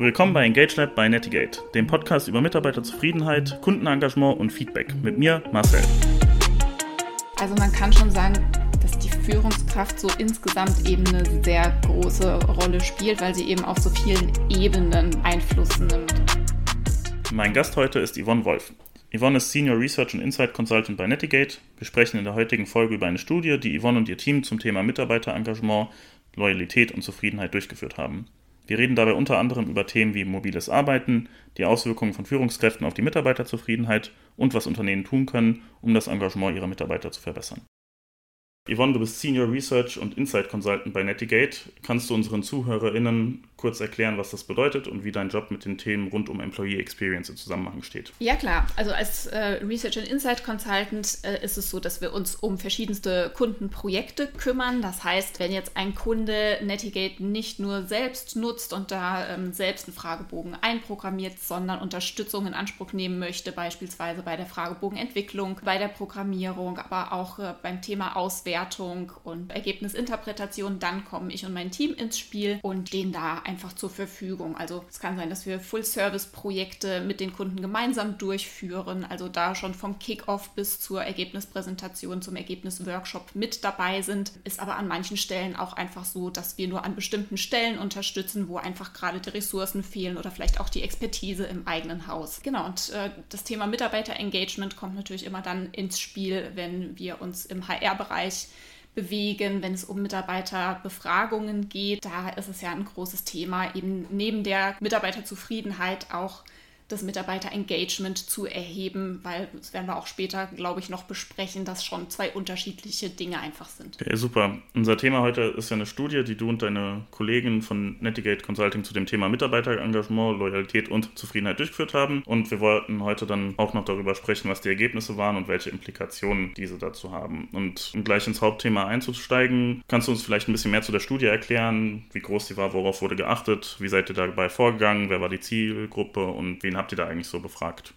Willkommen bei Engage Lab bei Netigate, dem Podcast über Mitarbeiterzufriedenheit, Kundenengagement und Feedback. Mit mir, Marcel. Also man kann schon sagen, dass die Führungskraft so insgesamt eben eine sehr große Rolle spielt, weil sie eben auf so vielen Ebenen Einfluss nimmt. Mein Gast heute ist Yvonne Wolf. Yvonne ist Senior Research und Insight Consultant bei Netigate. Wir sprechen in der heutigen Folge über eine Studie, die Yvonne und ihr Team zum Thema Mitarbeiterengagement, Loyalität und Zufriedenheit durchgeführt haben. Wir reden dabei unter anderem über Themen wie mobiles Arbeiten, die Auswirkungen von Führungskräften auf die Mitarbeiterzufriedenheit und was Unternehmen tun können, um das Engagement ihrer Mitarbeiter zu verbessern. Yvonne, du bist Senior Research und Insight Consultant bei Netigate. Kannst du unseren ZuhörerInnen kurz erklären, was das bedeutet und wie dein Job mit den Themen rund um Employee Experience im Zusammenhang steht? Ja, klar. Also als äh, Research and Insight Consultant äh, ist es so, dass wir uns um verschiedenste Kundenprojekte kümmern. Das heißt, wenn jetzt ein Kunde Netigate nicht nur selbst nutzt und da ähm, selbst einen Fragebogen einprogrammiert, sondern Unterstützung in Anspruch nehmen möchte, beispielsweise bei der Fragebogenentwicklung, bei der Programmierung, aber auch äh, beim Thema Auswertung, und Ergebnisinterpretation, dann komme ich und mein Team ins Spiel und stehen da einfach zur Verfügung. Also es kann sein, dass wir Full-Service-Projekte mit den Kunden gemeinsam durchführen, also da schon vom Kick-off bis zur Ergebnispräsentation, zum Ergebnisworkshop mit dabei sind. Ist aber an manchen Stellen auch einfach so, dass wir nur an bestimmten Stellen unterstützen, wo einfach gerade die Ressourcen fehlen oder vielleicht auch die Expertise im eigenen Haus. Genau, und äh, das Thema Mitarbeiter-Engagement kommt natürlich immer dann ins Spiel, wenn wir uns im HR-Bereich bewegen, wenn es um Mitarbeiterbefragungen geht. Da ist es ja ein großes Thema, eben neben der Mitarbeiterzufriedenheit auch das Mitarbeiterengagement zu erheben, weil das werden wir auch später, glaube ich, noch besprechen, dass schon zwei unterschiedliche Dinge einfach sind. Okay, super. Unser Thema heute ist ja eine Studie, die du und deine Kollegen von Netigate Consulting zu dem Thema Mitarbeiterengagement, Loyalität und Zufriedenheit durchgeführt haben. Und wir wollten heute dann auch noch darüber sprechen, was die Ergebnisse waren und welche Implikationen diese dazu haben. Und um gleich ins Hauptthema einzusteigen, kannst du uns vielleicht ein bisschen mehr zu der Studie erklären, wie groß sie war, worauf wurde geachtet, wie seid ihr dabei vorgegangen, wer war die Zielgruppe und wen habt ihr da eigentlich so befragt?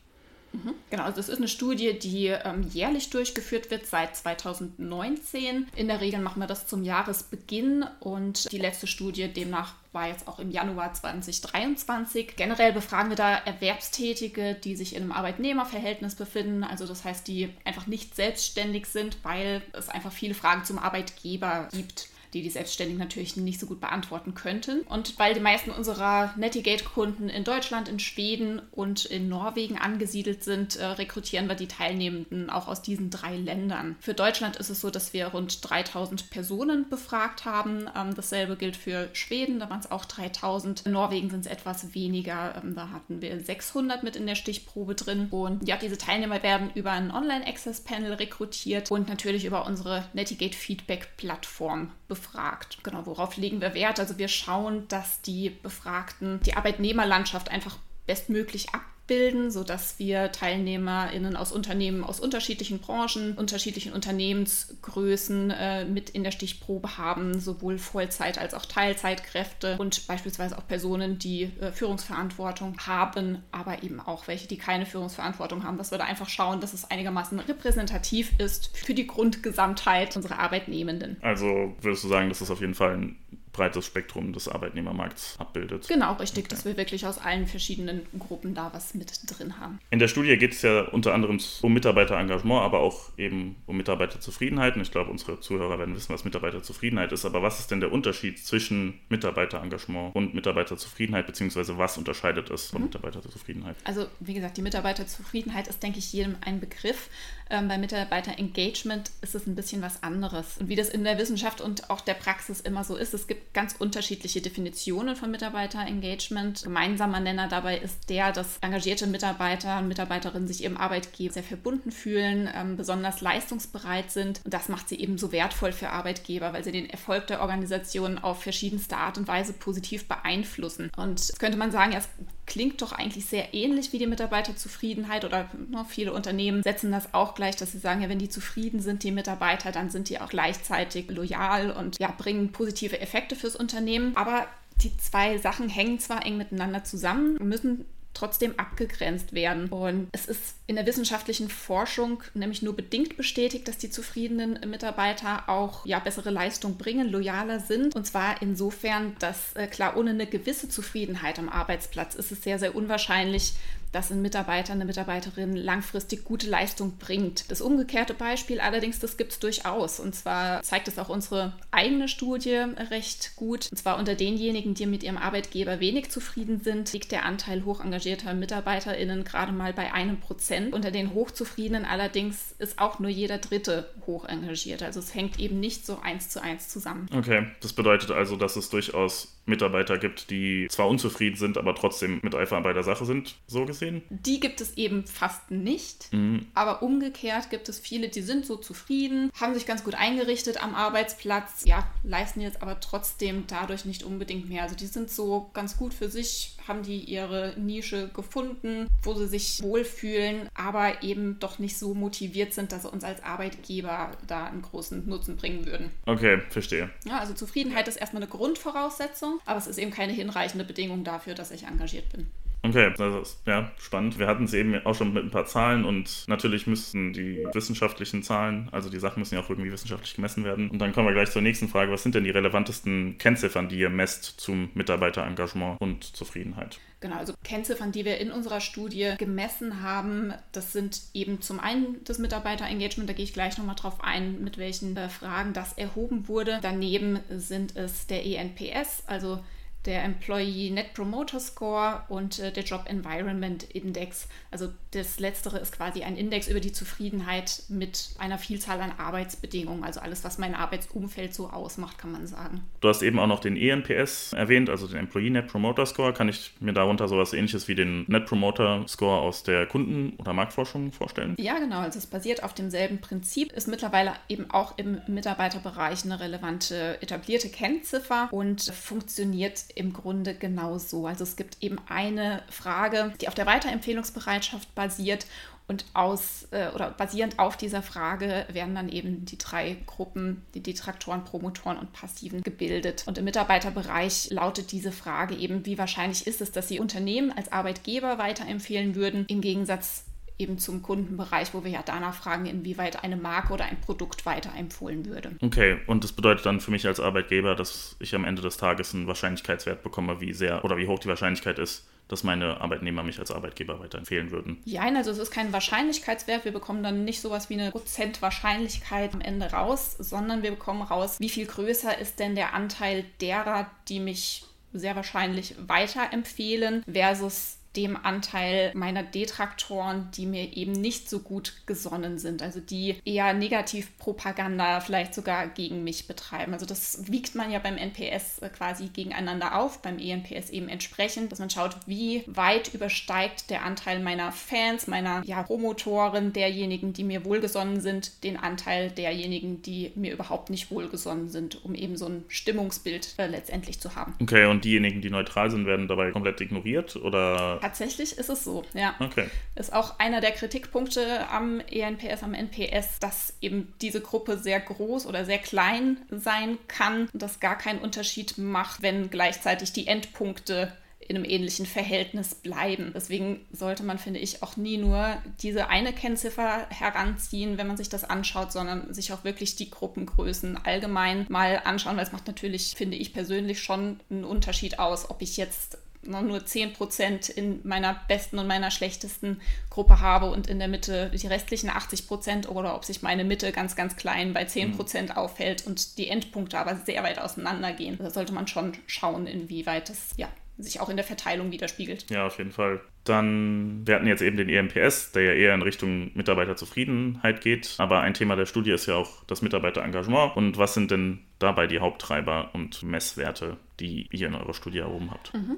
Mhm. Genau, also das ist eine Studie, die ähm, jährlich durchgeführt wird seit 2019. In der Regel machen wir das zum Jahresbeginn und die letzte Studie demnach war jetzt auch im Januar 2023. Generell befragen wir da Erwerbstätige, die sich in einem Arbeitnehmerverhältnis befinden, also das heißt, die einfach nicht selbstständig sind, weil es einfach viele Fragen zum Arbeitgeber gibt die die Selbstständigen natürlich nicht so gut beantworten könnten. Und weil die meisten unserer Netigate-Kunden in Deutschland, in Schweden und in Norwegen angesiedelt sind, äh, rekrutieren wir die Teilnehmenden auch aus diesen drei Ländern. Für Deutschland ist es so, dass wir rund 3000 Personen befragt haben. Ähm, dasselbe gilt für Schweden, da waren es auch 3000. In Norwegen sind es etwas weniger, ähm, da hatten wir 600 mit in der Stichprobe drin. Und ja, diese Teilnehmer werden über ein Online-Access-Panel rekrutiert und natürlich über unsere Netigate Feedback-Plattform befragt befragt. Genau, worauf legen wir Wert? Also wir schauen, dass die Befragten die Arbeitnehmerlandschaft einfach bestmöglich ab bilden, sodass wir TeilnehmerInnen aus Unternehmen aus unterschiedlichen Branchen, unterschiedlichen Unternehmensgrößen äh, mit in der Stichprobe haben, sowohl Vollzeit- als auch Teilzeitkräfte und beispielsweise auch Personen, die äh, Führungsverantwortung haben, aber eben auch welche, die keine Führungsverantwortung haben, dass wir da einfach schauen, dass es einigermaßen repräsentativ ist für die Grundgesamtheit unserer Arbeitnehmenden. Also würdest du sagen, das ist auf jeden Fall ein breites Spektrum des Arbeitnehmermarkts abbildet. Genau, richtig, okay. dass wir wirklich aus allen verschiedenen Gruppen da was mit drin haben. In der Studie geht es ja unter anderem um Mitarbeiterengagement, aber auch eben um Mitarbeiterzufriedenheit. Und ich glaube, unsere Zuhörer werden wissen, was Mitarbeiterzufriedenheit ist. Aber was ist denn der Unterschied zwischen Mitarbeiterengagement und Mitarbeiterzufriedenheit, beziehungsweise was unterscheidet es von mhm. Mitarbeiterzufriedenheit? Also, wie gesagt, die Mitarbeiterzufriedenheit ist, denke ich, jedem ein Begriff. Ähm, bei Mitarbeiterengagement ist es ein bisschen was anderes. Und wie das in der Wissenschaft und auch der Praxis immer so ist, es gibt ganz unterschiedliche Definitionen von Mitarbeiterengagement. Gemeinsamer Nenner dabei ist der, dass engagierte Mitarbeiter und Mitarbeiterinnen sich ihrem Arbeitgeber sehr verbunden fühlen, ähm, besonders leistungsbereit sind. Und das macht sie eben so wertvoll für Arbeitgeber, weil sie den Erfolg der Organisation auf verschiedenste Art und Weise positiv beeinflussen. Und könnte man sagen, es klingt doch eigentlich sehr ähnlich wie die Mitarbeiterzufriedenheit oder ne, viele Unternehmen setzen das auch gleich, dass sie sagen, ja, wenn die zufrieden sind, die Mitarbeiter, dann sind die auch gleichzeitig loyal und ja, bringen positive Effekte fürs Unternehmen. Aber die zwei Sachen hängen zwar eng miteinander zusammen, müssen trotzdem abgegrenzt werden. Und es ist in der wissenschaftlichen Forschung nämlich nur bedingt bestätigt, dass die zufriedenen Mitarbeiter auch ja, bessere Leistung bringen, loyaler sind. Und zwar insofern, dass äh, klar, ohne eine gewisse Zufriedenheit am Arbeitsplatz ist es sehr, sehr unwahrscheinlich, dass ein Mitarbeiter, eine Mitarbeiterin langfristig gute Leistung bringt. Das umgekehrte Beispiel allerdings, das gibt es durchaus. Und zwar zeigt es auch unsere eigene Studie recht gut. Und zwar unter denjenigen, die mit ihrem Arbeitgeber wenig zufrieden sind, liegt der Anteil hoch engagierter MitarbeiterInnen gerade mal bei einem Prozent. Unter den Hochzufriedenen allerdings ist auch nur jeder Dritte hoch engagiert. Also es hängt eben nicht so eins zu eins zusammen. Okay, das bedeutet also, dass es durchaus Mitarbeiter gibt, die zwar unzufrieden sind, aber trotzdem mit Eifer bei der Sache sind, so gesehen? Die gibt es eben fast nicht. Mhm. Aber umgekehrt gibt es viele, die sind so zufrieden, haben sich ganz gut eingerichtet am Arbeitsplatz, ja, leisten jetzt aber trotzdem dadurch nicht unbedingt mehr. Also die sind so ganz gut für sich, haben die ihre Nische gefunden, wo sie sich wohlfühlen, aber eben doch nicht so motiviert sind, dass sie uns als Arbeitgeber da einen großen Nutzen bringen würden. Okay, verstehe. Ja, also Zufriedenheit ist erstmal eine Grundvoraussetzung, aber es ist eben keine hinreichende Bedingung dafür, dass ich engagiert bin. Okay, das ist ja spannend. Wir hatten es eben auch schon mit ein paar Zahlen und natürlich müssten die wissenschaftlichen Zahlen, also die Sachen müssen ja auch irgendwie wissenschaftlich gemessen werden. Und dann kommen wir gleich zur nächsten Frage. Was sind denn die relevantesten Kennziffern, die ihr messt zum Mitarbeiterengagement und Zufriedenheit? Genau, also Kennziffern, die wir in unserer Studie gemessen haben, das sind eben zum einen das Mitarbeiterengagement, da gehe ich gleich nochmal drauf ein, mit welchen äh, Fragen das erhoben wurde. Daneben sind es der ENPS, also der Employee Net Promoter Score und äh, der Job Environment Index. Also das letztere ist quasi ein Index über die Zufriedenheit mit einer Vielzahl an Arbeitsbedingungen, also alles, was mein Arbeitsumfeld so ausmacht, kann man sagen. Du hast eben auch noch den ENPS erwähnt, also den Employee Net Promoter Score. Kann ich mir darunter sowas ähnliches wie den Net Promoter Score aus der Kunden- oder Marktforschung vorstellen? Ja, genau. Also es basiert auf demselben Prinzip, ist mittlerweile eben auch im Mitarbeiterbereich eine relevante etablierte Kennziffer und funktioniert im Grunde genauso. Also es gibt eben eine Frage, die auf der Weiterempfehlungsbereitschaft basiert und aus äh, oder basierend auf dieser Frage werden dann eben die drei Gruppen, die Detraktoren, Promotoren und Passiven gebildet. Und im Mitarbeiterbereich lautet diese Frage eben, wie wahrscheinlich ist es, dass Sie Unternehmen als Arbeitgeber weiterempfehlen würden, im Gegensatz eben zum Kundenbereich, wo wir ja danach fragen, inwieweit eine Marke oder ein Produkt weiterempfohlen würde. Okay, und das bedeutet dann für mich als Arbeitgeber, dass ich am Ende des Tages einen Wahrscheinlichkeitswert bekomme, wie sehr oder wie hoch die Wahrscheinlichkeit ist, dass meine Arbeitnehmer mich als Arbeitgeber weiterempfehlen würden. Ja, also es ist kein Wahrscheinlichkeitswert. Wir bekommen dann nicht sowas wie eine Prozentwahrscheinlichkeit am Ende raus, sondern wir bekommen raus, wie viel größer ist denn der Anteil derer, die mich sehr wahrscheinlich weiterempfehlen versus dem Anteil meiner Detraktoren, die mir eben nicht so gut gesonnen sind, also die eher Negativpropaganda vielleicht sogar gegen mich betreiben. Also das wiegt man ja beim NPS quasi gegeneinander auf, beim ENPS eben entsprechend, dass man schaut, wie weit übersteigt der Anteil meiner Fans, meiner ja, Promotoren, derjenigen, die mir wohlgesonnen sind, den Anteil derjenigen, die mir überhaupt nicht wohlgesonnen sind, um eben so ein Stimmungsbild äh, letztendlich zu haben. Okay, und diejenigen, die neutral sind, werden dabei komplett ignoriert oder Tatsächlich ist es so, ja. Okay. Ist auch einer der Kritikpunkte am ENPS, am NPS, dass eben diese Gruppe sehr groß oder sehr klein sein kann und das gar keinen Unterschied macht, wenn gleichzeitig die Endpunkte in einem ähnlichen Verhältnis bleiben. Deswegen sollte man, finde ich, auch nie nur diese eine Kennziffer heranziehen, wenn man sich das anschaut, sondern sich auch wirklich die Gruppengrößen allgemein mal anschauen, weil es macht natürlich, finde ich persönlich, schon einen Unterschied aus, ob ich jetzt nur 10% in meiner besten und meiner schlechtesten Gruppe habe und in der Mitte die restlichen 80% oder ob sich meine Mitte ganz, ganz klein bei 10% mhm. aufhält und die Endpunkte aber sehr weit auseinandergehen. Da sollte man schon schauen, inwieweit das ja, sich auch in der Verteilung widerspiegelt. Ja, auf jeden Fall. Dann, wir hatten jetzt eben den EMPS, der ja eher in Richtung Mitarbeiterzufriedenheit geht. Aber ein Thema der Studie ist ja auch das Mitarbeiterengagement. Und was sind denn dabei die Haupttreiber und Messwerte, die ihr in eurer Studie erhoben habt? Mhm.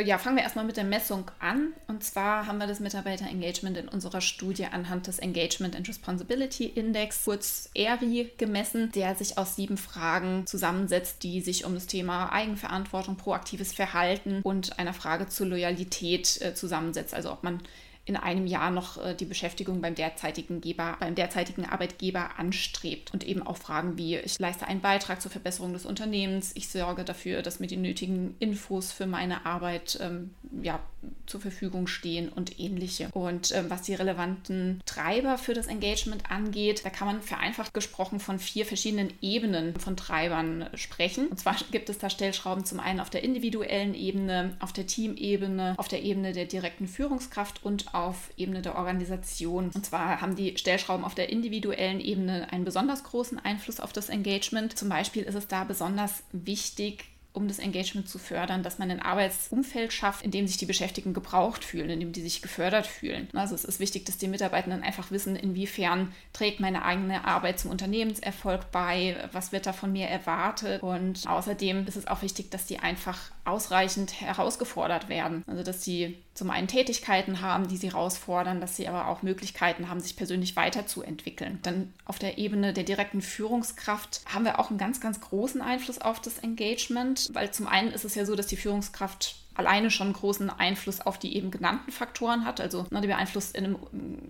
Ja, fangen wir erstmal mit der Messung an. Und zwar haben wir das Mitarbeiterengagement in unserer Studie anhand des Engagement and Responsibility Index, kurz ERI, gemessen, der sich aus sieben Fragen zusammensetzt, die sich um das Thema Eigenverantwortung, proaktives Verhalten und einer Frage zur Loyalität äh, zusammensetzt. Also ob man in einem Jahr noch äh, die Beschäftigung beim derzeitigen, Geber, beim derzeitigen Arbeitgeber anstrebt. Und eben auch Fragen wie, ich leiste einen Beitrag zur Verbesserung des Unternehmens, ich sorge dafür, dass mir die nötigen Infos für meine Arbeit ähm, ja, zur Verfügung stehen und ähnliche. Und ähm, was die relevanten Treiber für das Engagement angeht, da kann man vereinfacht gesprochen von vier verschiedenen Ebenen von Treibern sprechen. Und zwar gibt es da Stellschrauben zum einen auf der individuellen Ebene, auf der Teamebene, auf der Ebene der direkten Führungskraft und auf Ebene der Organisation. Und zwar haben die Stellschrauben auf der individuellen Ebene einen besonders großen Einfluss auf das Engagement. Zum Beispiel ist es da besonders wichtig, um das Engagement zu fördern, dass man ein Arbeitsumfeld schafft, in dem sich die Beschäftigten gebraucht fühlen, in dem die sich gefördert fühlen. Also es ist wichtig, dass die Mitarbeitenden einfach wissen, inwiefern trägt meine eigene Arbeit zum Unternehmenserfolg bei, was wird da von mir erwartet. Und außerdem ist es auch wichtig, dass die einfach ausreichend herausgefordert werden. Also dass sie zum einen Tätigkeiten haben, die sie herausfordern, dass sie aber auch Möglichkeiten haben, sich persönlich weiterzuentwickeln. Dann auf der Ebene der direkten Führungskraft haben wir auch einen ganz, ganz großen Einfluss auf das Engagement, weil zum einen ist es ja so, dass die Führungskraft alleine schon großen Einfluss auf die eben genannten Faktoren hat. Also ne, die beeinflusst in einem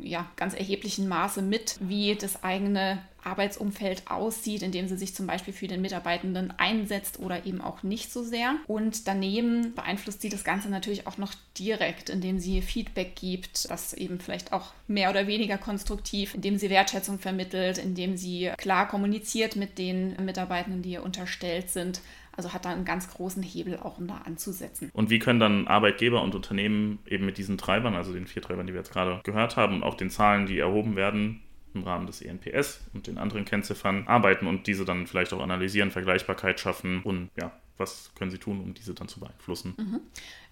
ja, ganz erheblichen Maße mit, wie das eigene Arbeitsumfeld aussieht, indem sie sich zum Beispiel für den Mitarbeitenden einsetzt oder eben auch nicht so sehr. Und daneben beeinflusst sie das Ganze natürlich auch noch direkt, indem sie Feedback gibt, das eben vielleicht auch mehr oder weniger konstruktiv, indem sie Wertschätzung vermittelt, indem sie klar kommuniziert mit den Mitarbeitenden, die ihr unterstellt sind. Also hat da einen ganz großen Hebel auch, um da anzusetzen. Und wie können dann Arbeitgeber und Unternehmen eben mit diesen Treibern, also den vier Treibern, die wir jetzt gerade gehört haben, und auch den Zahlen, die erhoben werden, im Rahmen des ENPS und den anderen Kennziffern arbeiten und diese dann vielleicht auch analysieren, Vergleichbarkeit schaffen und ja, was können Sie tun, um diese dann zu beeinflussen? Mhm.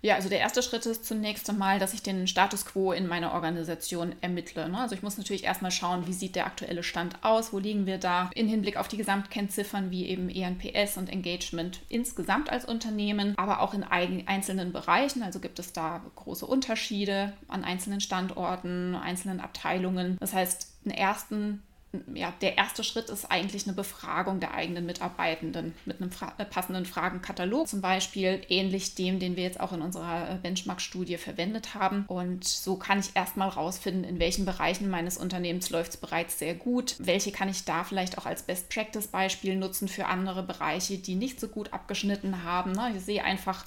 Ja, also der erste Schritt ist zunächst einmal, dass ich den Status quo in meiner Organisation ermittle. Ne? Also ich muss natürlich erstmal schauen, wie sieht der aktuelle Stand aus, wo liegen wir da in Hinblick auf die Gesamtkennziffern wie eben ENPS und Engagement insgesamt als Unternehmen, aber auch in einzelnen Bereichen. Also gibt es da große Unterschiede an einzelnen Standorten, einzelnen Abteilungen. Das heißt, einen ersten ja, der erste Schritt ist eigentlich eine Befragung der eigenen Mitarbeitenden mit einem fra äh, passenden Fragenkatalog, zum Beispiel ähnlich dem, den wir jetzt auch in unserer äh, Benchmark-Studie verwendet haben. Und so kann ich erstmal rausfinden, in welchen Bereichen meines Unternehmens läuft es bereits sehr gut, welche kann ich da vielleicht auch als Best-Practice-Beispiel nutzen für andere Bereiche, die nicht so gut abgeschnitten haben. Ne? Ich sehe einfach,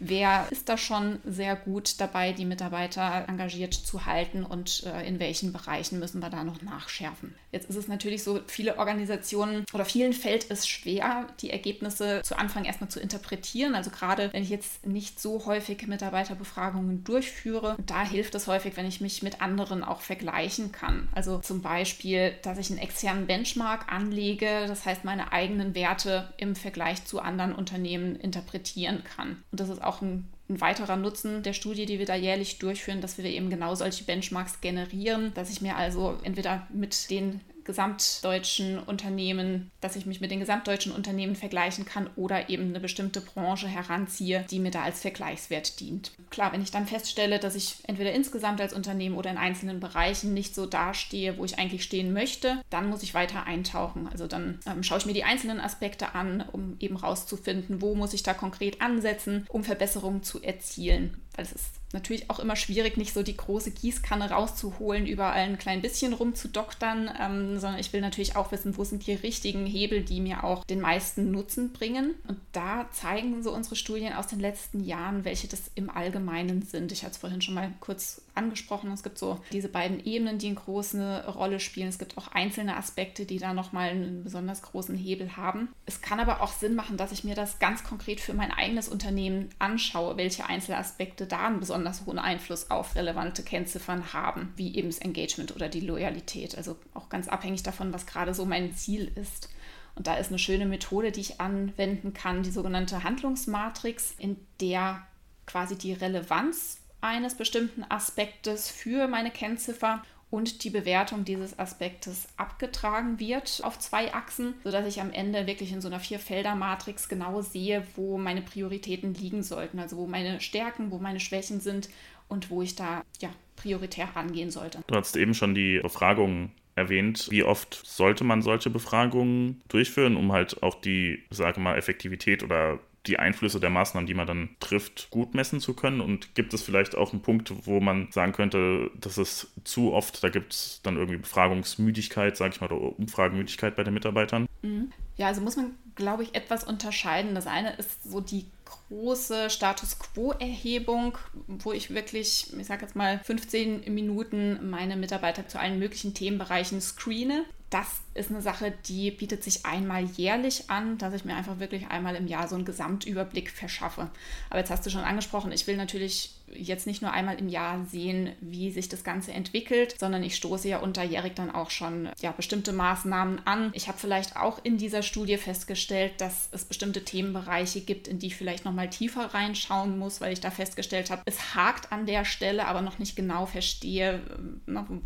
wer ist da schon sehr gut dabei, die Mitarbeiter engagiert zu halten und äh, in welchen Bereichen müssen wir da noch nachschärfen. Jetzt ist es natürlich so, viele Organisationen oder vielen fällt es schwer, die Ergebnisse zu Anfang erstmal zu interpretieren. Also gerade wenn ich jetzt nicht so häufig Mitarbeiterbefragungen durchführe, da hilft es häufig, wenn ich mich mit anderen auch vergleichen kann. Also zum Beispiel, dass ich einen externen Benchmark anlege, das heißt meine eigenen Werte im Vergleich zu anderen Unternehmen interpretieren kann. Und das ist auch auch ein, ein, weiterer Nutzen der Studie, die wir da jährlich durchführen, dass wir eben genau solche Benchmarks generieren, dass ich mir also entweder mit den gesamtdeutschen Unternehmen, dass ich mich mit den gesamtdeutschen Unternehmen vergleichen kann oder eben eine bestimmte Branche heranziehe, die mir da als Vergleichswert dient. Klar, wenn ich dann feststelle, dass ich entweder insgesamt als Unternehmen oder in einzelnen Bereichen nicht so dastehe, wo ich eigentlich stehen möchte, dann muss ich weiter eintauchen. Also dann ähm, schaue ich mir die einzelnen Aspekte an, um eben rauszufinden, wo muss ich da konkret ansetzen, um Verbesserungen zu erzielen. Weil es ist natürlich auch immer schwierig, nicht so die große Gießkanne rauszuholen, überall ein klein bisschen rumzudoktern, ähm, sondern ich will natürlich auch wissen, wo sind die richtigen Hebel, die mir auch den meisten Nutzen bringen. Und da zeigen so unsere Studien aus den letzten Jahren, welche das im Allgemeinen sind. Ich hatte es vorhin schon mal kurz angesprochen. Es gibt so diese beiden Ebenen, die eine große Rolle spielen. Es gibt auch einzelne Aspekte, die da nochmal einen besonders großen Hebel haben. Es kann aber auch Sinn machen, dass ich mir das ganz konkret für mein eigenes Unternehmen anschaue, welche Einzelaspekte da einen besonders hohen Einfluss auf relevante Kennziffern haben, wie eben das Engagement oder die Loyalität. Also auch ganz abhängig davon, was gerade so mein Ziel ist. Und da ist eine schöne Methode, die ich anwenden kann, die sogenannte Handlungsmatrix, in der quasi die Relevanz eines bestimmten Aspektes für meine Kennziffer und die Bewertung dieses Aspektes abgetragen wird auf zwei Achsen, sodass ich am Ende wirklich in so einer Vierfelder-Matrix genau sehe, wo meine Prioritäten liegen sollten, also wo meine Stärken, wo meine Schwächen sind und wo ich da ja prioritär rangehen sollte. Du hast eben schon die Befragung erwähnt. Wie oft sollte man solche Befragungen durchführen, um halt auch die, sage mal, Effektivität oder die Einflüsse der Maßnahmen, die man dann trifft, gut messen zu können? Und gibt es vielleicht auch einen Punkt, wo man sagen könnte, dass es zu oft, da gibt es dann irgendwie Befragungsmüdigkeit, sage ich mal, oder Umfragenmüdigkeit bei den Mitarbeitern? Mhm. Ja, also muss man, glaube ich, etwas unterscheiden. Das eine ist so die große Status Quo-Erhebung, wo ich wirklich, ich sage jetzt mal, 15 Minuten meine Mitarbeiter zu allen möglichen Themenbereichen screene. Das ist eine Sache, die bietet sich einmal jährlich an, dass ich mir einfach wirklich einmal im Jahr so einen Gesamtüberblick verschaffe. Aber jetzt hast du schon angesprochen, ich will natürlich jetzt nicht nur einmal im Jahr sehen, wie sich das Ganze entwickelt, sondern ich stoße ja unterjährig dann auch schon ja, bestimmte Maßnahmen an. Ich habe vielleicht auch in dieser Studie festgestellt, dass es bestimmte Themenbereiche gibt, in die ich vielleicht nochmal tiefer reinschauen muss, weil ich da festgestellt habe, es hakt an der Stelle, aber noch nicht genau verstehe,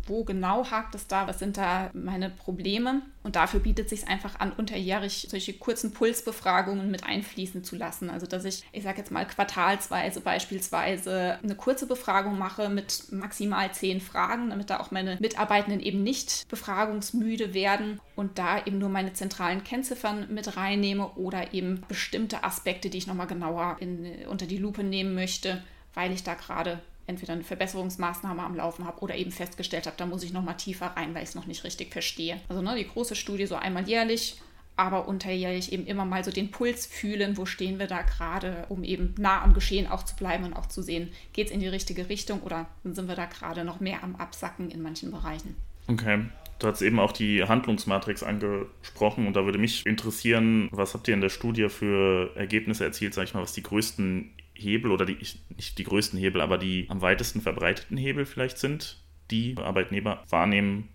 wo genau hakt es da, was sind da meine Probleme. Und dafür bietet es sich einfach an, unterjährig solche kurzen Pulsbefragungen mit einfließen zu lassen. Also dass ich, ich sage jetzt mal, quartalsweise beispielsweise eine kurze Befragung mache mit maximal zehn Fragen, damit da auch meine Mitarbeitenden eben nicht befragungsmüde werden und da eben nur meine zentralen Kennziffern mit reinnehme oder eben bestimmte Aspekte, die ich nochmal genauer in, unter die Lupe nehmen möchte, weil ich da gerade entweder eine Verbesserungsmaßnahme am Laufen habe oder eben festgestellt habe, da muss ich noch mal tiefer rein, weil ich es noch nicht richtig verstehe. Also ne, die große Studie so einmal jährlich, aber unterjährlich eben immer mal so den Puls fühlen, wo stehen wir da gerade, um eben nah am Geschehen auch zu bleiben und auch zu sehen, geht es in die richtige Richtung oder sind wir da gerade noch mehr am Absacken in manchen Bereichen. Okay. Du hast eben auch die Handlungsmatrix angesprochen und da würde mich interessieren, was habt ihr in der Studie für Ergebnisse erzielt, sag ich mal, was die größten Hebel oder die, nicht die größten Hebel, aber die am weitesten verbreiteten Hebel vielleicht sind, die Arbeitnehmer wahrnehmen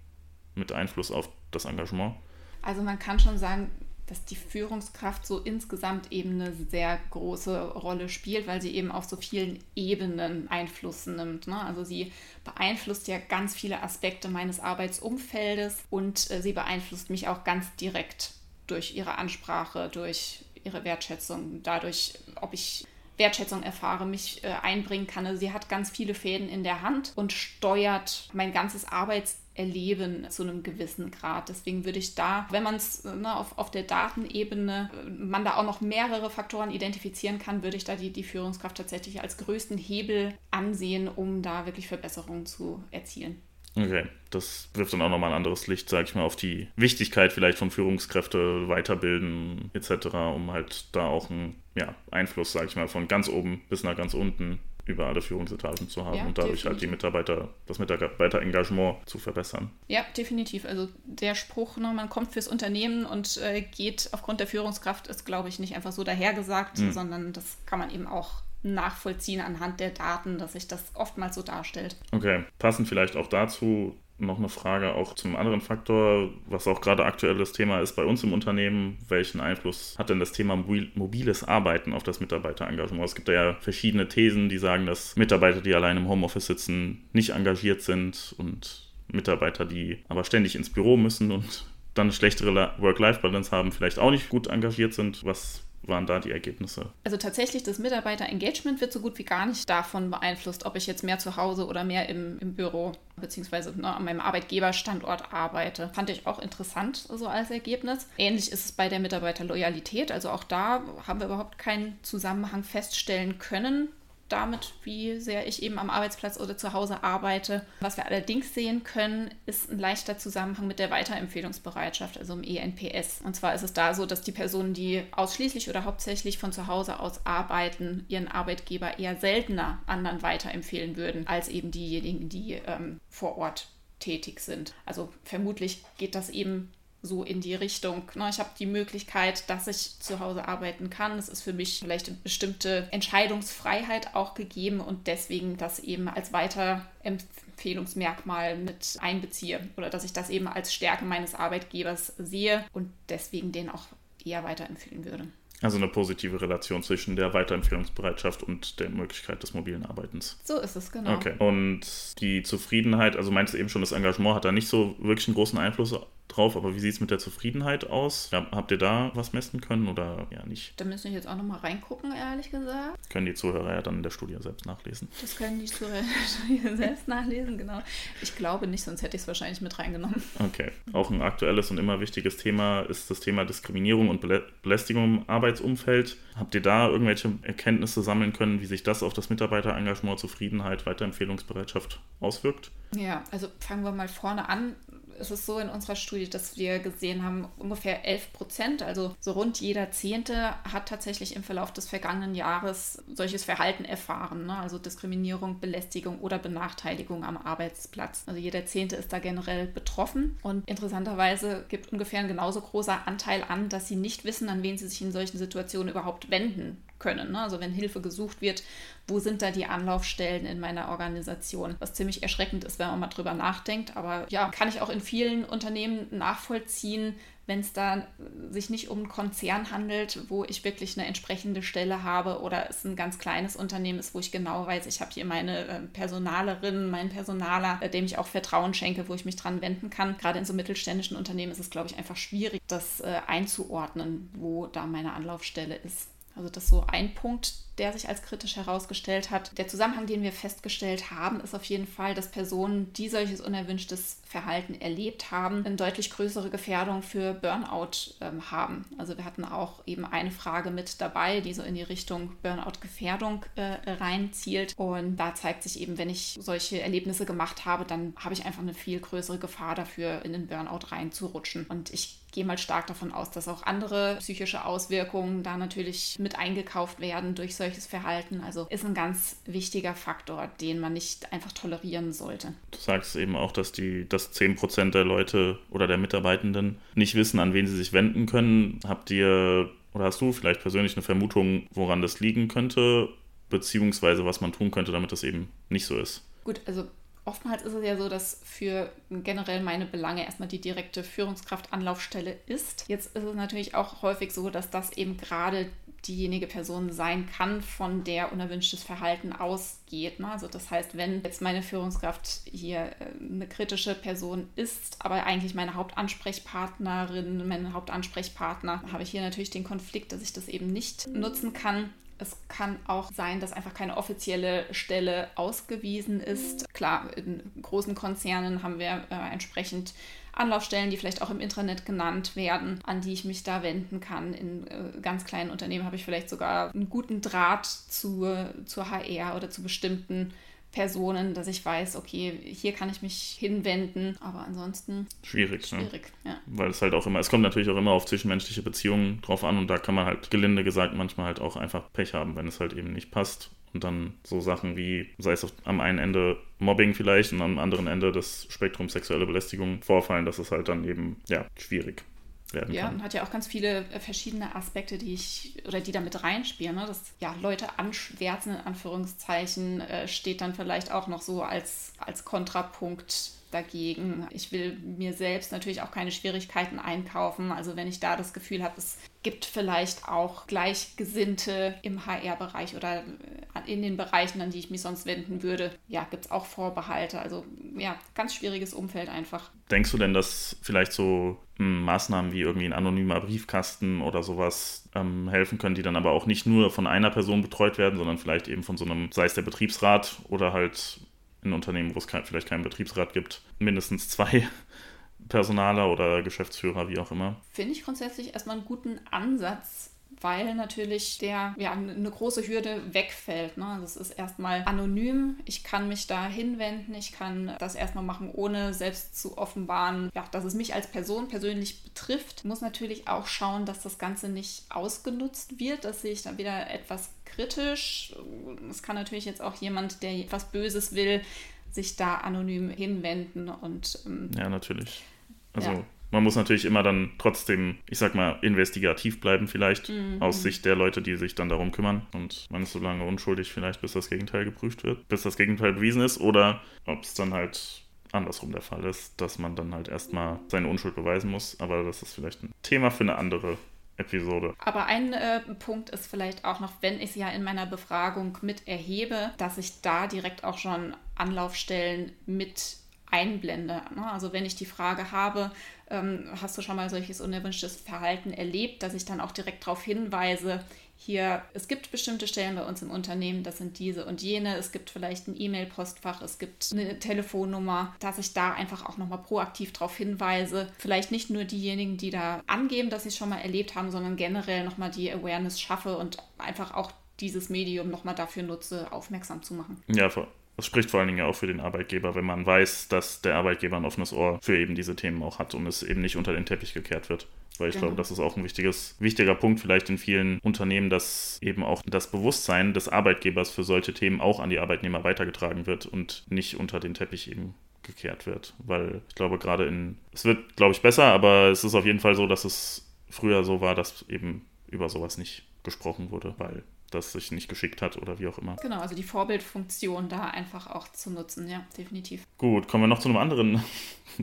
mit Einfluss auf das Engagement? Also man kann schon sagen, dass die Führungskraft so insgesamt eben eine sehr große Rolle spielt, weil sie eben auf so vielen Ebenen Einfluss nimmt. Ne? Also sie beeinflusst ja ganz viele Aspekte meines Arbeitsumfeldes und äh, sie beeinflusst mich auch ganz direkt durch ihre Ansprache, durch ihre Wertschätzung, dadurch, ob ich Wertschätzung erfahre, mich äh, einbringen kann. Also sie hat ganz viele Fäden in der Hand und steuert mein ganzes Arbeitserleben zu einem gewissen Grad. Deswegen würde ich da, wenn man es ne, auf, auf der Datenebene, äh, man da auch noch mehrere Faktoren identifizieren kann, würde ich da die, die Führungskraft tatsächlich als größten Hebel ansehen, um da wirklich Verbesserungen zu erzielen. Okay, das wirft dann auch nochmal ein anderes Licht, sag ich mal, auf die Wichtigkeit vielleicht von Führungskräfte weiterbilden etc., um halt da auch einen ja, Einfluss, sag ich mal, von ganz oben bis nach ganz unten über alle Führungsetagen zu haben ja, und dadurch definitiv. halt die Mitarbeiter, das Mitarbeiterengagement zu verbessern. Ja, definitiv. Also der Spruch, ne, man kommt fürs Unternehmen und äh, geht aufgrund der Führungskraft, ist, glaube ich, nicht einfach so dahergesagt, mhm. sondern das kann man eben auch nachvollziehen anhand der Daten, dass sich das oftmals so darstellt. Okay, passend vielleicht auch dazu noch eine Frage auch zum anderen Faktor, was auch gerade aktuelles Thema ist bei uns im Unternehmen. Welchen Einfluss hat denn das Thema mobiles Arbeiten auf das Mitarbeiterengagement? Es gibt ja verschiedene Thesen, die sagen, dass Mitarbeiter, die allein im Homeoffice sitzen, nicht engagiert sind und Mitarbeiter, die aber ständig ins Büro müssen und dann eine schlechtere Work-Life-Balance haben, vielleicht auch nicht gut engagiert sind. Was waren da die Ergebnisse? Also tatsächlich, das Mitarbeiterengagement wird so gut wie gar nicht davon beeinflusst, ob ich jetzt mehr zu Hause oder mehr im, im Büro beziehungsweise ne, an meinem Arbeitgeberstandort arbeite. Fand ich auch interessant so als Ergebnis. Ähnlich ist es bei der Mitarbeiterloyalität. Also auch da haben wir überhaupt keinen Zusammenhang feststellen können damit, wie sehr ich eben am Arbeitsplatz oder zu Hause arbeite. Was wir allerdings sehen können, ist ein leichter Zusammenhang mit der Weiterempfehlungsbereitschaft, also im ENPS. Und zwar ist es da so, dass die Personen, die ausschließlich oder hauptsächlich von zu Hause aus arbeiten, ihren Arbeitgeber eher seltener anderen weiterempfehlen würden, als eben diejenigen, die ähm, vor Ort tätig sind. Also vermutlich geht das eben so in die Richtung. Ne? Ich habe die Möglichkeit, dass ich zu Hause arbeiten kann. Es ist für mich vielleicht eine bestimmte Entscheidungsfreiheit auch gegeben und deswegen das eben als Weiterempfehlungsmerkmal mit einbeziehe oder dass ich das eben als Stärke meines Arbeitgebers sehe und deswegen den auch eher weiterempfehlen würde. Also eine positive Relation zwischen der Weiterempfehlungsbereitschaft und der Möglichkeit des mobilen Arbeitens. So ist es, genau. Okay. Und die Zufriedenheit, also meinst du eben schon, das Engagement hat da nicht so wirklich einen großen Einfluss drauf, aber wie sieht es mit der Zufriedenheit aus? Habt ihr da was messen können oder ja nicht? Da müssen wir jetzt auch nochmal reingucken, ehrlich gesagt. Können die Zuhörer ja dann in der Studie selbst nachlesen. Das können die Zuhörer selbst nachlesen, genau. Ich glaube nicht, sonst hätte ich es wahrscheinlich mit reingenommen. Okay. Auch ein aktuelles und immer wichtiges Thema ist das Thema Diskriminierung und Belästigung im Arbeitsumfeld. Habt ihr da irgendwelche Erkenntnisse sammeln können, wie sich das auf das Mitarbeiterengagement, Zufriedenheit, Weiterempfehlungsbereitschaft auswirkt? Ja, also fangen wir mal vorne an ist es so in unserer Studie, dass wir gesehen haben, ungefähr 11 Prozent, also so rund jeder Zehnte, hat tatsächlich im Verlauf des vergangenen Jahres solches Verhalten erfahren. Ne? Also Diskriminierung, Belästigung oder Benachteiligung am Arbeitsplatz. Also jeder Zehnte ist da generell betroffen. Und interessanterweise gibt ungefähr ein genauso großer Anteil an, dass sie nicht wissen, an wen sie sich in solchen Situationen überhaupt wenden können. Ne? Also wenn Hilfe gesucht wird, wo sind da die Anlaufstellen in meiner Organisation? Was ziemlich erschreckend ist, wenn man mal drüber nachdenkt. Aber ja, kann ich auch in vielen Unternehmen nachvollziehen, wenn es da sich nicht um einen Konzern handelt, wo ich wirklich eine entsprechende Stelle habe oder es ein ganz kleines Unternehmen ist, wo ich genau weiß, ich habe hier meine äh, Personalerin, meinen Personaler, äh, dem ich auch Vertrauen schenke, wo ich mich dran wenden kann. Gerade in so mittelständischen Unternehmen ist es, glaube ich, einfach schwierig, das äh, einzuordnen, wo da meine Anlaufstelle ist. Also das ist so ein Punkt, der sich als kritisch herausgestellt hat. Der Zusammenhang, den wir festgestellt haben, ist auf jeden Fall, dass Personen, die solches unerwünschtes Verhalten erlebt haben, eine deutlich größere Gefährdung für Burnout ähm, haben. Also wir hatten auch eben eine Frage mit dabei, die so in die Richtung Burnout-Gefährdung äh, reinzielt. Und da zeigt sich eben, wenn ich solche Erlebnisse gemacht habe, dann habe ich einfach eine viel größere Gefahr dafür, in den Burnout reinzurutschen. Und ich gehe mal stark davon aus, dass auch andere psychische Auswirkungen da natürlich mit eingekauft werden durch solches Verhalten. Also ist ein ganz wichtiger Faktor, den man nicht einfach tolerieren sollte. Du sagst eben auch, dass die, dass 10% der Leute oder der Mitarbeitenden nicht wissen, an wen sie sich wenden können. Habt ihr oder hast du vielleicht persönlich eine Vermutung, woran das liegen könnte, beziehungsweise was man tun könnte, damit das eben nicht so ist? Gut, also oftmals ist es ja so, dass für generell meine Belange erstmal die direkte Führungskraft-Anlaufstelle ist. Jetzt ist es natürlich auch häufig so, dass das eben gerade diejenige Person sein kann, von der unerwünschtes Verhalten ausgeht. Ne? Also das heißt, wenn jetzt meine Führungskraft hier äh, eine kritische Person ist, aber eigentlich meine Hauptansprechpartnerin, mein Hauptansprechpartner, habe ich hier natürlich den Konflikt, dass ich das eben nicht nutzen kann. Es kann auch sein, dass einfach keine offizielle Stelle ausgewiesen ist. Klar, in großen Konzernen haben wir äh, entsprechend Anlaufstellen, die vielleicht auch im Intranet genannt werden, an die ich mich da wenden kann. In äh, ganz kleinen Unternehmen habe ich vielleicht sogar einen guten Draht zur, zur HR oder zu bestimmten Personen, dass ich weiß, okay, hier kann ich mich hinwenden, aber ansonsten schwierig. Ne? Schwierig, ne? ja. Weil es halt auch immer, es kommt natürlich auch immer auf zwischenmenschliche Beziehungen drauf an und da kann man halt gelinde gesagt manchmal halt auch einfach Pech haben, wenn es halt eben nicht passt und dann so Sachen wie, sei es am einen Ende Mobbing vielleicht und am anderen Ende das Spektrum sexuelle Belästigung vorfallen, das ist halt dann eben, ja, schwierig werden ja, kann. Ja, und hat ja auch ganz viele äh, verschiedene Aspekte, die ich oder die damit reinspielen. Ne? Das ja, Leute anschwärzen, in Anführungszeichen, äh, steht dann vielleicht auch noch so als, als Kontrapunkt dagegen. Ich will mir selbst natürlich auch keine Schwierigkeiten einkaufen. Also wenn ich da das Gefühl habe, es gibt vielleicht auch Gleichgesinnte im HR-Bereich oder äh, in den Bereichen, an die ich mich sonst wenden würde, ja, gibt es auch Vorbehalte. Also ja, ganz schwieriges Umfeld einfach. Denkst du denn, dass vielleicht so hm, Maßnahmen wie irgendwie ein anonymer Briefkasten oder sowas ähm, helfen können, die dann aber auch nicht nur von einer Person betreut werden, sondern vielleicht eben von so einem, sei es der Betriebsrat oder halt in Unternehmen, wo es kein, vielleicht keinen Betriebsrat gibt, mindestens zwei Personaler oder Geschäftsführer, wie auch immer. Finde ich grundsätzlich erstmal einen guten Ansatz, weil natürlich der, ja, eine große Hürde wegfällt. Ne? Das ist erstmal anonym. Ich kann mich da hinwenden. Ich kann das erstmal machen, ohne selbst zu offenbaren, ja, dass es mich als Person persönlich betrifft. Muss natürlich auch schauen, dass das Ganze nicht ausgenutzt wird. Das sehe ich dann wieder etwas kritisch. Es kann natürlich jetzt auch jemand, der etwas Böses will, sich da anonym hinwenden und. Ähm, ja, natürlich. Also. Ja man muss natürlich immer dann trotzdem, ich sag mal, investigativ bleiben vielleicht, mhm. aus Sicht der Leute, die sich dann darum kümmern. Und man ist so lange unschuldig vielleicht, bis das Gegenteil geprüft wird, bis das Gegenteil bewiesen ist. Oder ob es dann halt andersrum der Fall ist, dass man dann halt erstmal seine Unschuld beweisen muss. Aber das ist vielleicht ein Thema für eine andere Episode. Aber ein äh, Punkt ist vielleicht auch noch, wenn ich es ja in meiner Befragung mit erhebe, dass ich da direkt auch schon Anlaufstellen mit einblende. Ne? Also wenn ich die Frage habe, ähm, hast du schon mal solches unerwünschtes Verhalten erlebt, dass ich dann auch direkt darauf hinweise, hier, es gibt bestimmte Stellen bei uns im Unternehmen, das sind diese und jene, es gibt vielleicht ein E-Mail-Postfach, es gibt eine Telefonnummer, dass ich da einfach auch nochmal proaktiv darauf hinweise. Vielleicht nicht nur diejenigen, die da angeben, dass sie es schon mal erlebt haben, sondern generell nochmal die Awareness schaffe und einfach auch dieses Medium nochmal dafür nutze, aufmerksam zu machen. Ja, das spricht vor allen Dingen ja auch für den Arbeitgeber, wenn man weiß, dass der Arbeitgeber ein offenes Ohr für eben diese Themen auch hat und es eben nicht unter den Teppich gekehrt wird. Weil ich genau. glaube, das ist auch ein wichtiges, wichtiger Punkt vielleicht in vielen Unternehmen, dass eben auch das Bewusstsein des Arbeitgebers für solche Themen auch an die Arbeitnehmer weitergetragen wird und nicht unter den Teppich eben gekehrt wird. Weil ich glaube, gerade in, es wird, glaube ich, besser, aber es ist auf jeden Fall so, dass es früher so war, dass eben über sowas nicht gesprochen wurde, weil das sich nicht geschickt hat oder wie auch immer. Genau, also die Vorbildfunktion da einfach auch zu nutzen, ja, definitiv. Gut, kommen wir noch zu einem anderen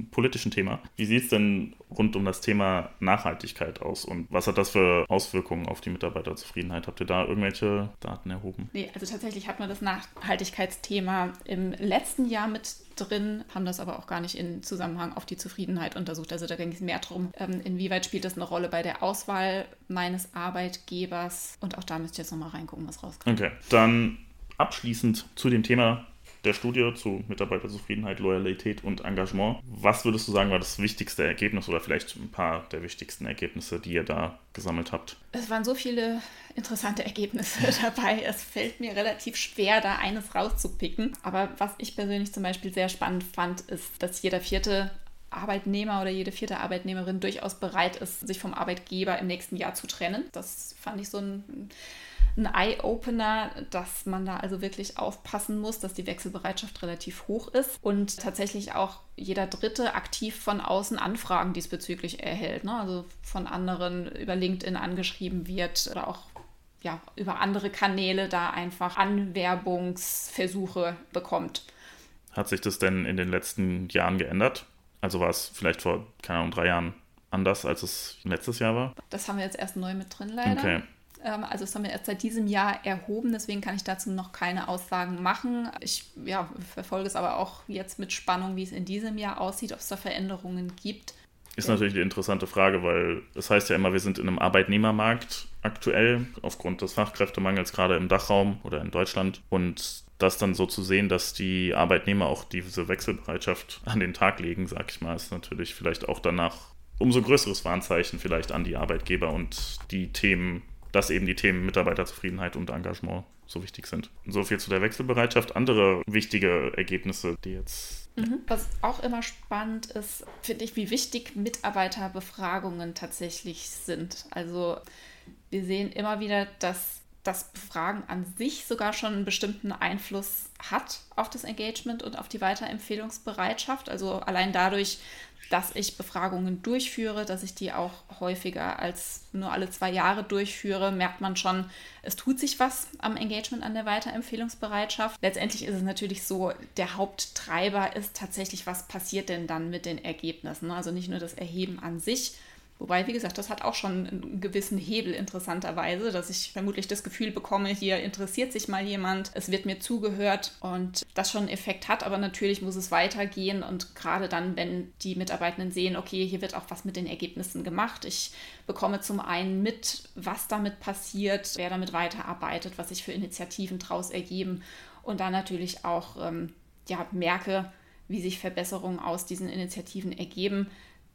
politischen Thema. Wie sieht es denn rund um das Thema Nachhaltigkeit aus und was hat das für Auswirkungen auf die Mitarbeiterzufriedenheit? Habt ihr da irgendwelche Daten erhoben? Nee, also tatsächlich hat man das Nachhaltigkeitsthema im letzten Jahr mit drin, haben das aber auch gar nicht in Zusammenhang auf die Zufriedenheit untersucht. Also da ging es mehr darum, ähm, inwieweit spielt das eine Rolle bei der Auswahl meines Arbeitgebers. Und auch da müsst ihr jetzt nochmal reingucken, was rauskommt. Okay, dann abschließend zu dem Thema der Studie zu Mitarbeiterzufriedenheit, Loyalität und Engagement. Was würdest du sagen, war das wichtigste Ergebnis oder vielleicht ein paar der wichtigsten Ergebnisse, die ihr da gesammelt habt? Es waren so viele interessante Ergebnisse dabei. Es fällt mir relativ schwer, da eines rauszupicken. Aber was ich persönlich zum Beispiel sehr spannend fand, ist, dass jeder vierte Arbeitnehmer oder jede vierte Arbeitnehmerin durchaus bereit ist, sich vom Arbeitgeber im nächsten Jahr zu trennen. Das fand ich so ein ein Eye-Opener, dass man da also wirklich aufpassen muss, dass die Wechselbereitschaft relativ hoch ist und tatsächlich auch jeder Dritte aktiv von außen Anfragen diesbezüglich erhält. Ne? Also von anderen über LinkedIn angeschrieben wird oder auch ja, über andere Kanäle da einfach Anwerbungsversuche bekommt. Hat sich das denn in den letzten Jahren geändert? Also war es vielleicht vor, keine Ahnung, drei Jahren anders, als es letztes Jahr war? Das haben wir jetzt erst neu mit drin leider. Okay. Ähm, also das haben wir erst seit diesem Jahr erhoben, deswegen kann ich dazu noch keine Aussagen machen. Ich ja, verfolge es aber auch jetzt mit Spannung, wie es in diesem Jahr aussieht, ob es da Veränderungen gibt. Ist natürlich eine interessante Frage, weil es heißt ja immer, wir sind in einem Arbeitnehmermarkt aktuell, aufgrund des Fachkräftemangels, gerade im Dachraum oder in Deutschland. Und das dann so zu sehen, dass die Arbeitnehmer auch diese Wechselbereitschaft an den Tag legen, sag ich mal, ist natürlich vielleicht auch danach umso größeres Warnzeichen vielleicht an die Arbeitgeber und die Themen dass eben die Themen Mitarbeiterzufriedenheit und Engagement so wichtig sind. So viel zu der Wechselbereitschaft. Andere wichtige Ergebnisse, die jetzt. Mhm. Was auch immer spannend ist, finde ich, wie wichtig Mitarbeiterbefragungen tatsächlich sind. Also wir sehen immer wieder, dass das Befragen an sich sogar schon einen bestimmten Einfluss hat auf das Engagement und auf die Weiterempfehlungsbereitschaft. Also allein dadurch, dass ich Befragungen durchführe, dass ich die auch häufiger als nur alle zwei Jahre durchführe, merkt man schon, es tut sich was am Engagement, an der Weiterempfehlungsbereitschaft. Letztendlich ist es natürlich so, der Haupttreiber ist tatsächlich, was passiert denn dann mit den Ergebnissen. Also nicht nur das Erheben an sich, Wobei, wie gesagt, das hat auch schon einen gewissen Hebel interessanterweise, dass ich vermutlich das Gefühl bekomme, hier interessiert sich mal jemand, es wird mir zugehört und das schon einen Effekt hat, aber natürlich muss es weitergehen und gerade dann, wenn die Mitarbeitenden sehen, okay, hier wird auch was mit den Ergebnissen gemacht, ich bekomme zum einen mit, was damit passiert, wer damit weiterarbeitet, was sich für Initiativen daraus ergeben und dann natürlich auch ähm, ja, merke, wie sich Verbesserungen aus diesen Initiativen ergeben,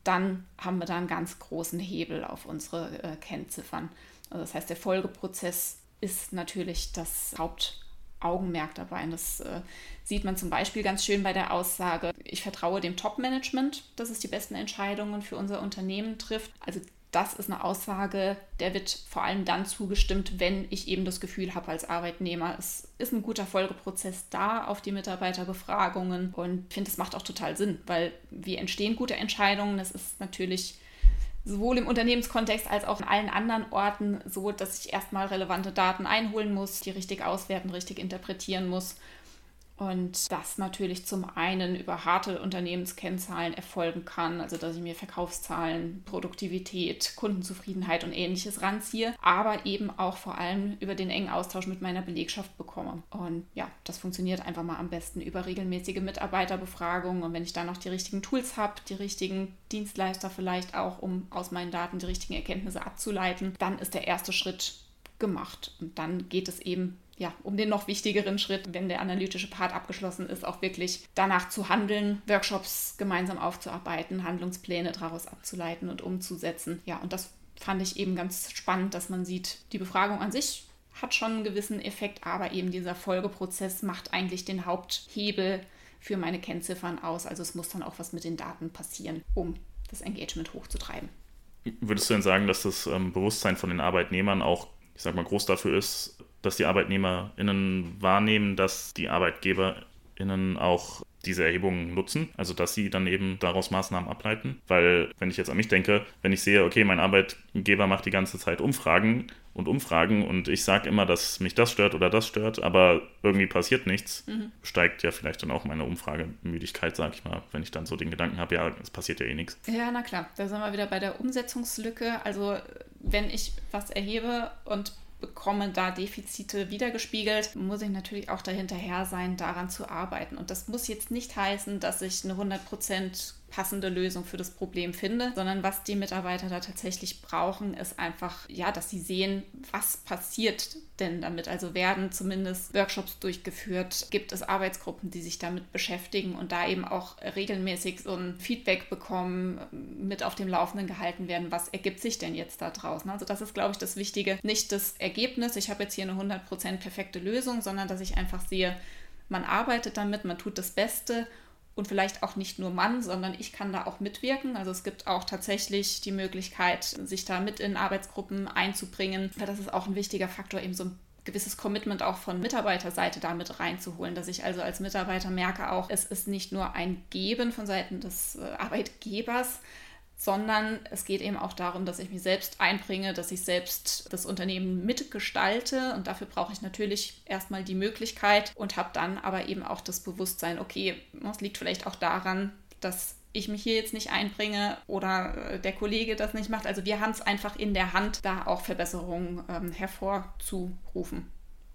dann haben wir da einen ganz großen Hebel auf unsere äh, Kennziffern. Also das heißt, der Folgeprozess ist natürlich das Hauptaugenmerk dabei. Und das äh, sieht man zum Beispiel ganz schön bei der Aussage, ich vertraue dem Top-Management, dass es die besten Entscheidungen für unser Unternehmen trifft. Also das ist eine Aussage, der wird vor allem dann zugestimmt, wenn ich eben das Gefühl habe als Arbeitnehmer, es ist ein guter Folgeprozess da auf die Mitarbeiterbefragungen und ich finde, das macht auch total Sinn, weil wie entstehen gute Entscheidungen? Das ist natürlich sowohl im Unternehmenskontext als auch in allen anderen Orten so, dass ich erstmal relevante Daten einholen muss, die richtig auswerten, richtig interpretieren muss Und das natürlich zum einen über harte Unternehmenskennzahlen erfolgen kann, also dass ich mir Verkaufszahlen, Produktivität, Kundenzufriedenheit und ähnliches ranziehe, aber eben auch vor allem über den engen Austausch mit meiner Belegschaft bekomme. Und ja, das funktioniert einfach mal am besten über regelmäßige Mitarbeiterbefragungen. Und wenn ich dann noch die richtigen Tools habe, die richtigen Dienstleister vielleicht auch, um aus meinen Daten die richtigen Erkenntnisse abzuleiten, dann ist der erste Schritt gemacht. Und dann geht es eben ja, um den noch wichtigeren Schritt, wenn der analytische Part abgeschlossen ist, auch wirklich danach zu handeln, Workshops gemeinsam aufzuarbeiten, Handlungspläne daraus abzuleiten und umzusetzen. Ja, und das fand ich eben ganz spannend, dass man sieht, die Befragung an sich hat schon einen gewissen Effekt, aber eben dieser Folgeprozess macht eigentlich den Haupthebel für meine Kennziffern aus. Also es muss dann auch was mit den Daten passieren, um das Engagement hochzutreiben. Würdest du denn sagen, dass das ähm, Bewusstsein von den Arbeitnehmern auch, ich sag mal, groß dafür ist, dass die ArbeitnehmerInnen wahrnehmen, dass die ArbeitgeberInnen auch diese Erhebungen nutzen, also dass sie dann eben daraus Maßnahmen ableiten. Weil, wenn ich jetzt an mich denke, wenn ich sehe, okay, mein Arbeitgeber macht die ganze Zeit Umfragen und Umfragen und ich sage immer, dass mich das stört oder das stört, aber irgendwie passiert nichts, mhm. steigt ja vielleicht dann auch meine Umfragemüdigkeit, sage ich mal, wenn ich dann so den Gedanken habe, ja, es passiert ja eh nichts. Ja, na klar, da sind wir wieder bei der Umsetzungslücke. Also, wenn ich was erhebe und bekomme da Defizite wiedergespiegelt, muss ich natürlich auch dahinterher sein, daran zu arbeiten. Und das muss jetzt nicht heißen, dass ich eine 100% passende Lösung für das Problem finde, sondern was die Mitarbeiter da tatsächlich brauchen, ist einfach, ja, dass sie sehen, was passiert denn damit. Also werden zumindest Workshops durchgeführt, gibt es Arbeitsgruppen, die sich damit beschäftigen und da eben auch regelmäßig so ein Feedback bekommen, mit auf dem Laufenden gehalten werden, was ergibt sich denn jetzt da draußen. Also das ist, glaube ich, das Wichtige. Nicht das Ergebnis, ich habe jetzt hier eine 100% perfekte Lösung, sondern dass ich einfach sehe, man arbeitet damit, man tut das Beste und vielleicht auch nicht nur Mann, sondern ich kann da auch mitwirken. Also es gibt auch tatsächlich die Möglichkeit, sich da mit in Arbeitsgruppen einzubringen. Das ist auch ein wichtiger Faktor, eben so ein gewisses Commitment auch von Mitarbeiterseite damit reinzuholen, dass ich also als Mitarbeiter merke auch, es ist nicht nur ein Geben von Seiten des äh, Arbeitgebers, sondern es geht eben auch darum, dass ich mich selbst einbringe, dass ich selbst das Unternehmen mitgestalte und dafür brauche ich natürlich erstmal die Möglichkeit und habe dann aber eben auch das Bewusstsein, okay, es liegt vielleicht auch daran, dass ich mich hier jetzt nicht einbringe oder äh, der Kollege das nicht macht. Also wir haben es einfach in der Hand, da auch Verbesserungen ähm, hervorzurufen.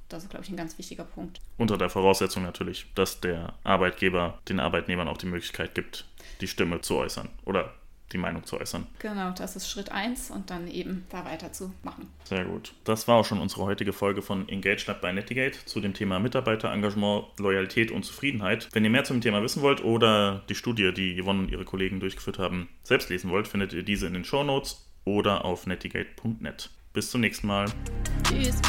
Das ist, glaube ich, ein ganz wichtiger Punkt. Unter der Voraussetzung natürlich, dass der Arbeitgeber den Arbeitnehmern auch die Möglichkeit gibt, die Stimme zu äußern oder die Meinung zu äußern. Genau, das ist Schritt 1 und dann eben da weiterzumachen. Sehr gut. Das war auch schon unsere heutige Folge von Engage Lab bei Netigate zu dem Thema Mitarbeiterengagement, Loyalität und Zufriedenheit. Wenn ihr mehr zum Thema wissen wollt oder die Studie, die Yvonne und ihre Kollegen durchgeführt haben, selbst lesen wollt, findet ihr diese in den Show Notes oder auf netigate.net. Bis zum nächsten Mal. Tschüss.